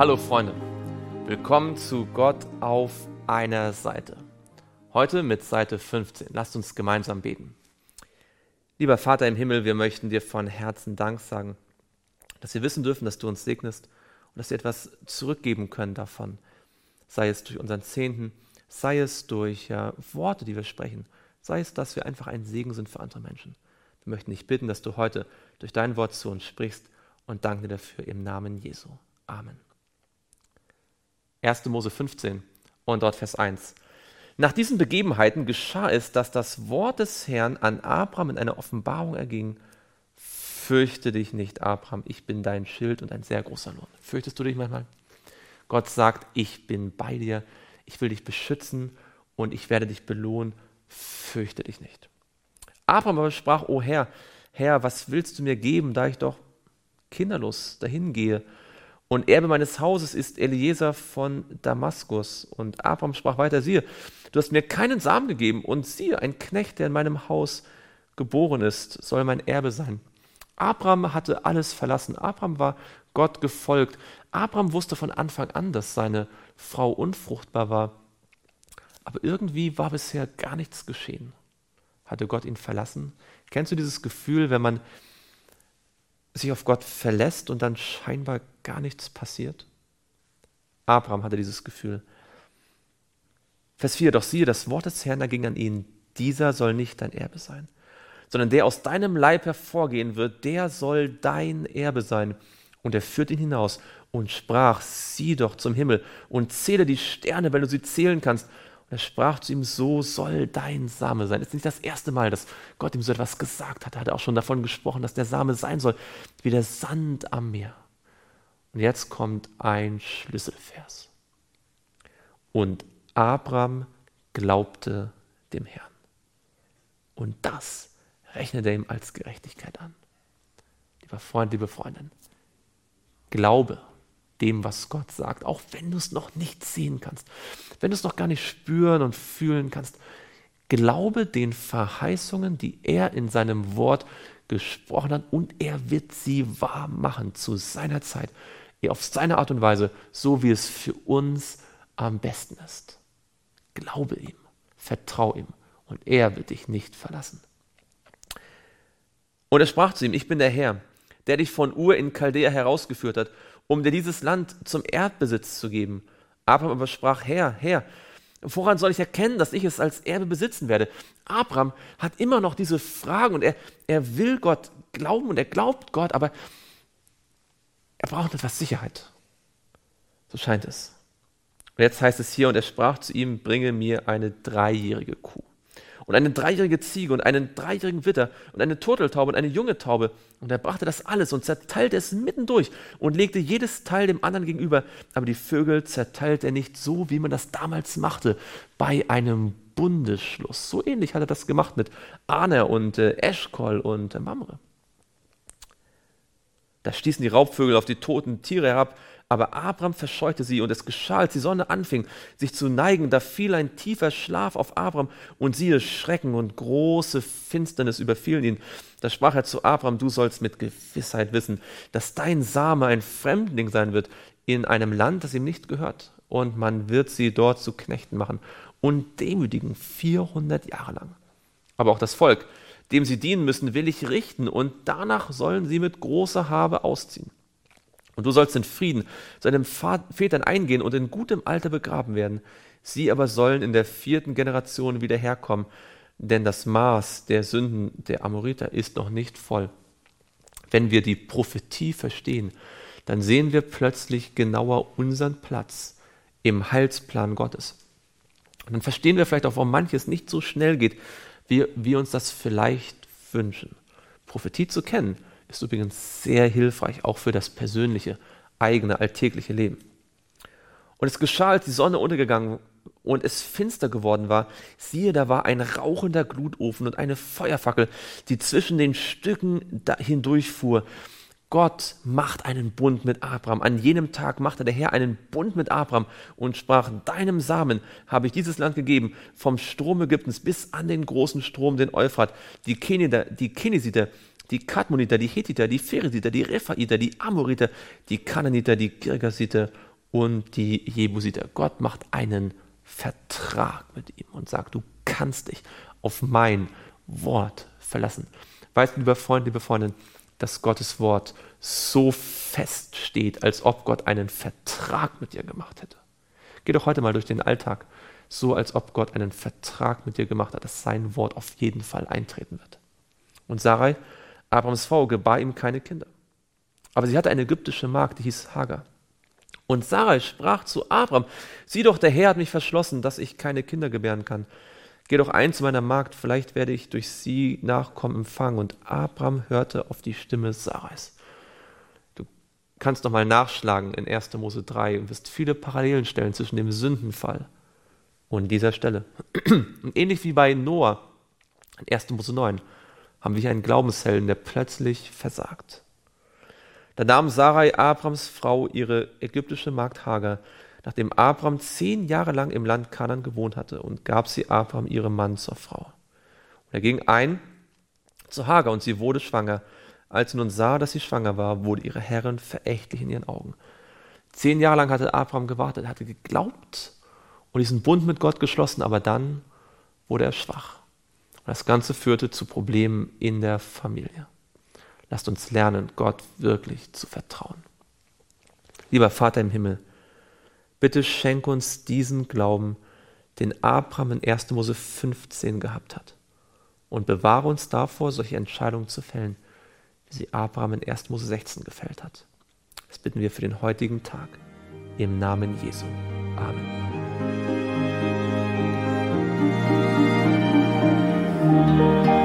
Hallo Freunde, willkommen zu Gott auf einer Seite. Heute mit Seite 15. Lasst uns gemeinsam beten. Lieber Vater im Himmel, wir möchten dir von Herzen Dank sagen, dass wir wissen dürfen, dass du uns segnest und dass wir etwas zurückgeben können davon. Sei es durch unseren Zehnten, sei es durch ja, Worte, die wir sprechen, sei es, dass wir einfach ein Segen sind für andere Menschen. Wir möchten dich bitten, dass du heute durch dein Wort zu uns sprichst und danke dir dafür im Namen Jesu. Amen. 1. Mose 15 und dort Vers 1. Nach diesen Begebenheiten geschah es, dass das Wort des Herrn an Abraham in einer Offenbarung erging. Fürchte dich nicht, Abraham, ich bin dein Schild und ein sehr großer Lohn. Fürchtest du dich manchmal? Gott sagt, ich bin bei dir, ich will dich beschützen und ich werde dich belohnen. Fürchte dich nicht. Abraham aber sprach, O Herr, Herr, was willst du mir geben, da ich doch kinderlos dahin gehe? Und Erbe meines Hauses ist Eliezer von Damaskus. Und Abraham sprach weiter, siehe, du hast mir keinen Samen gegeben. Und siehe, ein Knecht, der in meinem Haus geboren ist, soll mein Erbe sein. Abraham hatte alles verlassen. Abraham war Gott gefolgt. Abraham wusste von Anfang an, dass seine Frau unfruchtbar war. Aber irgendwie war bisher gar nichts geschehen. Hatte Gott ihn verlassen? Kennst du dieses Gefühl, wenn man sich auf Gott verlässt und dann scheinbar gar nichts passiert? Abraham hatte dieses Gefühl. Vers 4, doch siehe, das Wort des Herrn ging an ihn, dieser soll nicht dein Erbe sein, sondern der aus deinem Leib hervorgehen wird, der soll dein Erbe sein. Und er führt ihn hinaus und sprach, sieh doch zum Himmel und zähle die Sterne, wenn du sie zählen kannst. Er sprach zu ihm, so soll dein Same sein. Es ist nicht das erste Mal, dass Gott ihm so etwas gesagt hat. Er hat auch schon davon gesprochen, dass der Same sein soll, wie der Sand am Meer. Und jetzt kommt ein Schlüsselvers. Und Abraham glaubte dem Herrn. Und das rechnete er ihm als Gerechtigkeit an. Lieber Freund, liebe Freundin, Glaube dem, was Gott sagt, auch wenn du es noch nicht sehen kannst, wenn du es noch gar nicht spüren und fühlen kannst. Glaube den Verheißungen, die er in seinem Wort gesprochen hat, und er wird sie wahr machen zu seiner Zeit, auf seine Art und Weise, so wie es für uns am besten ist. Glaube ihm, vertrau ihm, und er wird dich nicht verlassen. Und er sprach zu ihm, ich bin der Herr, der dich von Ur in Chaldea herausgeführt hat um dir dieses Land zum Erdbesitz zu geben. Abraham aber sprach, Herr, Herr, woran soll ich erkennen, dass ich es als Erbe besitzen werde? Abraham hat immer noch diese Fragen und er, er will Gott glauben und er glaubt Gott, aber er braucht etwas Sicherheit. So scheint es. Und jetzt heißt es hier, und er sprach zu ihm, bringe mir eine dreijährige Kuh und eine dreijährige Ziege und einen dreijährigen Witter und eine Turteltaube und eine junge Taube. Und er brachte das alles und zerteilte es mittendurch und legte jedes Teil dem anderen gegenüber. Aber die Vögel zerteilte er nicht so, wie man das damals machte, bei einem Bundesschluss. So ähnlich hat er das gemacht mit Aner und äh, Eschkol und äh, Mamre. Da stießen die Raubvögel auf die toten Tiere herab aber Abraham verscheute sie und es geschah, als die Sonne anfing, sich zu neigen, da fiel ein tiefer Schlaf auf Abraham und siehe, Schrecken und große Finsternis überfielen ihn. Da sprach er zu Abraham, du sollst mit Gewissheit wissen, dass dein Same ein Fremdling sein wird in einem Land, das ihm nicht gehört. Und man wird sie dort zu Knechten machen und demütigen 400 Jahre lang. Aber auch das Volk, dem sie dienen müssen, will ich richten und danach sollen sie mit großer Habe ausziehen. Und du sollst in Frieden zu deinen Vätern eingehen und in gutem Alter begraben werden. Sie aber sollen in der vierten Generation wieder herkommen, denn das Maß der Sünden der Amoriter ist noch nicht voll. Wenn wir die Prophetie verstehen, dann sehen wir plötzlich genauer unseren Platz im Heilsplan Gottes. Und dann verstehen wir vielleicht auch, warum manches nicht so schnell geht, wie wir uns das vielleicht wünschen. Prophetie zu kennen ist übrigens sehr hilfreich, auch für das persönliche, eigene, alltägliche Leben. Und es geschah, als die Sonne untergegangen und es finster geworden war, siehe, da war ein rauchender Glutofen und eine Feuerfackel, die zwischen den Stücken hindurchfuhr. Gott macht einen Bund mit Abraham. An jenem Tag machte der Herr einen Bund mit Abraham und sprach, deinem Samen habe ich dieses Land gegeben, vom Strom Ägyptens bis an den großen Strom, den Euphrat, die Keneder, die die Kadmoniter, die Hethiter, die Pheresiter, die Rephaiter, die Amoriter, die Kananiter, die Girgasiter und die Jebusiter. Gott macht einen Vertrag mit ihm und sagt, du kannst dich auf mein Wort verlassen. Weißt du, lieber Freund, liebe Freundin, dass Gottes Wort so fest steht, als ob Gott einen Vertrag mit dir gemacht hätte. Geh doch heute mal durch den Alltag, so als ob Gott einen Vertrag mit dir gemacht hat, dass sein Wort auf jeden Fall eintreten wird. Und Sarai, Abrams Frau, gebar ihm keine Kinder. Aber sie hatte eine ägyptische Magd, die hieß Hagar. Und Sarai sprach zu Abram, sieh doch, der Herr hat mich verschlossen, dass ich keine Kinder gebären kann. Geh doch ein zu meiner Magd, vielleicht werde ich durch sie Nachkommen empfangen. Und Abram hörte auf die Stimme Sarais. Du kannst noch mal nachschlagen in 1. Mose 3 und wirst viele Parallelen stellen zwischen dem Sündenfall und dieser Stelle. Und ähnlich wie bei Noah in 1. Mose 9 haben wir hier einen Glaubenshelden, der plötzlich versagt. Da nahm Sarai Abrams Frau ihre ägyptische Magd Hagar, nachdem Abram zehn Jahre lang im Land Kanan gewohnt hatte, und gab sie Abram ihrem Mann zur Frau. Und er ging ein zu Hagar, und sie wurde schwanger. Als sie nun sah, dass sie schwanger war, wurde ihre Herrin verächtlich in ihren Augen. Zehn Jahre lang hatte Abraham gewartet, hatte geglaubt und diesen Bund mit Gott geschlossen, aber dann wurde er schwach. Das Ganze führte zu Problemen in der Familie. Lasst uns lernen, Gott wirklich zu vertrauen. Lieber Vater im Himmel, bitte schenk uns diesen Glauben, den Abraham in 1. Mose 15 gehabt hat. Und bewahre uns davor, solche Entscheidungen zu fällen, wie sie Abraham in 1. Mose 16 gefällt hat. Das bitten wir für den heutigen Tag. Im Namen Jesu. Amen. Música